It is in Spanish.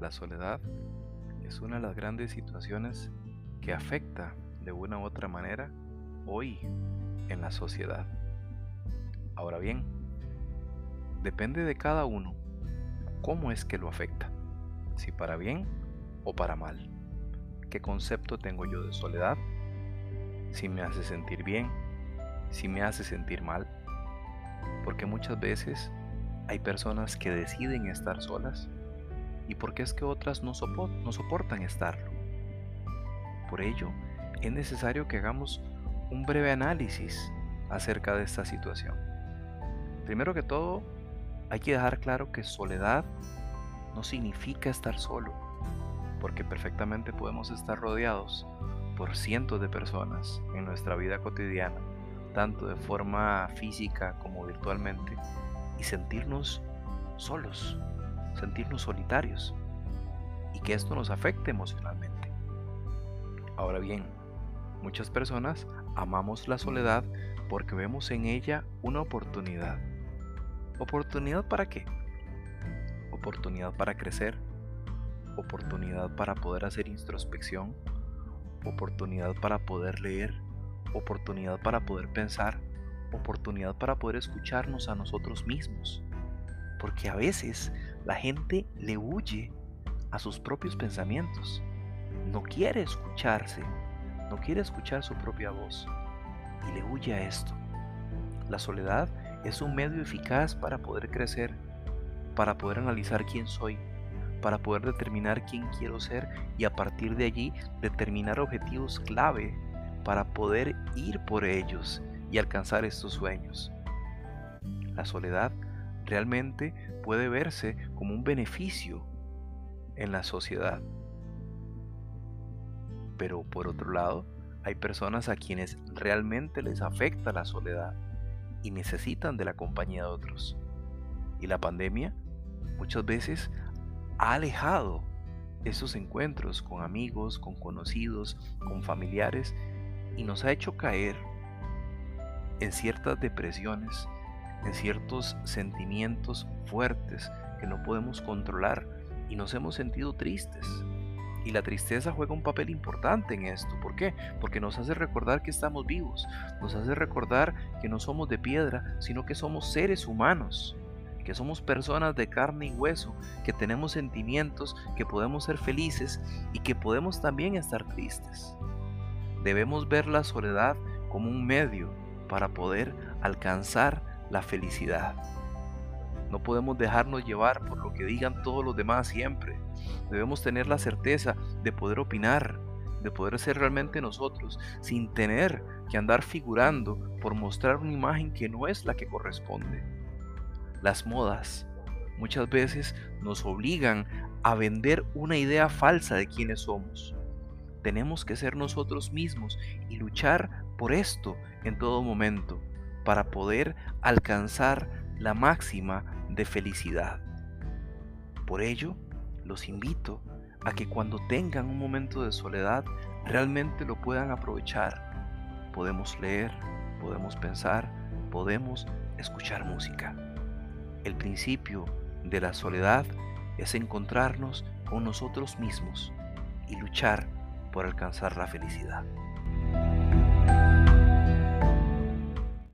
La soledad es una de las grandes situaciones que afecta de una u otra manera hoy en la sociedad. Ahora bien, depende de cada uno cómo es que lo afecta, si para bien o para mal. ¿Qué concepto tengo yo de soledad? Si me hace sentir bien, si me hace sentir mal. Porque muchas veces hay personas que deciden estar solas y por qué es que otras no, no soportan estarlo. Por ello, es necesario que hagamos un breve análisis acerca de esta situación. Primero que todo, hay que dejar claro que soledad no significa estar solo, porque perfectamente podemos estar rodeados por cientos de personas en nuestra vida cotidiana, tanto de forma física como virtualmente, y sentirnos solos, sentirnos solitarios y que esto nos afecte emocionalmente. Ahora bien, muchas personas amamos la soledad porque vemos en ella una oportunidad. ¿Oportunidad para qué? Oportunidad para crecer, oportunidad para poder hacer introspección, oportunidad para poder leer, oportunidad para poder pensar, oportunidad para poder escucharnos a nosotros mismos. Porque a veces la gente le huye a sus propios pensamientos. No quiere escucharse, no quiere escuchar su propia voz y le huye a esto. La soledad es un medio eficaz para poder crecer, para poder analizar quién soy, para poder determinar quién quiero ser y a partir de allí determinar objetivos clave para poder ir por ellos y alcanzar estos sueños. La soledad realmente puede verse como un beneficio en la sociedad. Pero por otro lado, hay personas a quienes realmente les afecta la soledad y necesitan de la compañía de otros. Y la pandemia muchas veces ha alejado esos encuentros con amigos, con conocidos, con familiares y nos ha hecho caer en ciertas depresiones, en ciertos sentimientos fuertes que no podemos controlar y nos hemos sentido tristes. Y la tristeza juega un papel importante en esto. ¿Por qué? Porque nos hace recordar que estamos vivos, nos hace recordar que no somos de piedra, sino que somos seres humanos, que somos personas de carne y hueso, que tenemos sentimientos, que podemos ser felices y que podemos también estar tristes. Debemos ver la soledad como un medio para poder alcanzar la felicidad. No podemos dejarnos llevar por lo que digan todos los demás siempre. Debemos tener la certeza de poder opinar, de poder ser realmente nosotros, sin tener que andar figurando por mostrar una imagen que no es la que corresponde. Las modas muchas veces nos obligan a vender una idea falsa de quiénes somos. Tenemos que ser nosotros mismos y luchar por esto en todo momento para poder alcanzar la máxima de felicidad. Por ello, los invito a que cuando tengan un momento de soledad realmente lo puedan aprovechar. Podemos leer, podemos pensar, podemos escuchar música. El principio de la soledad es encontrarnos con nosotros mismos y luchar por alcanzar la felicidad.